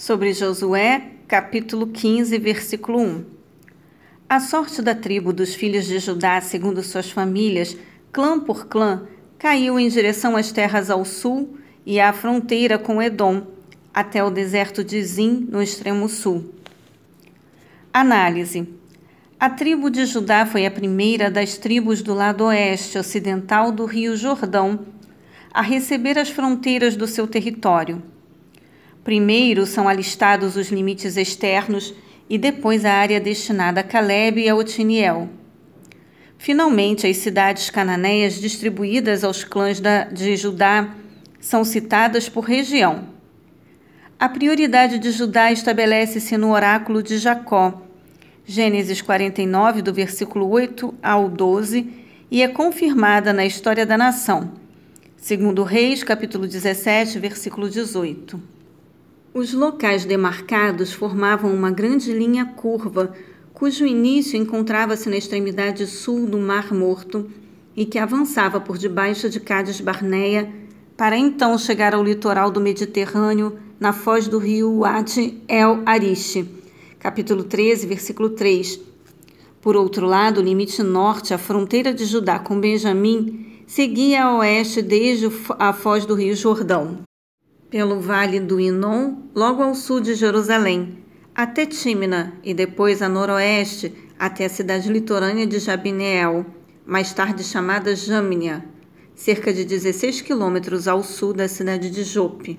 sobre Josué, capítulo 15, versículo 1. A sorte da tribo dos filhos de Judá, segundo suas famílias, clã por clã, caiu em direção às terras ao sul e à fronteira com Edom, até o deserto de Zim, no extremo sul. Análise: A tribo de Judá foi a primeira das tribos do lado oeste ocidental do Rio Jordão a receber as fronteiras do seu território. Primeiro são alistados os limites externos e depois a área destinada a Caleb e a Otiniel. Finalmente, as cidades cananeias distribuídas aos clãs de Judá são citadas por região. A prioridade de Judá estabelece-se no oráculo de Jacó, Gênesis 49, do versículo 8 ao 12, e é confirmada na história da nação, segundo Reis, capítulo 17, versículo 18. Os locais demarcados formavam uma grande linha curva, cujo início encontrava-se na extremidade sul do Mar Morto e que avançava por debaixo de Cádiz Barneia para então chegar ao litoral do Mediterrâneo na foz do rio Wadi El Arish. Capítulo 13, versículo 3. Por outro lado, o limite norte, a fronteira de Judá com Benjamim, seguia a oeste desde a foz do rio Jordão pelo vale do Inon, logo ao sul de Jerusalém, até Tímina e depois a noroeste até a cidade litorânea de Jabineel, mais tarde chamada Jâmnia, cerca de 16 quilômetros ao sul da cidade de Jope.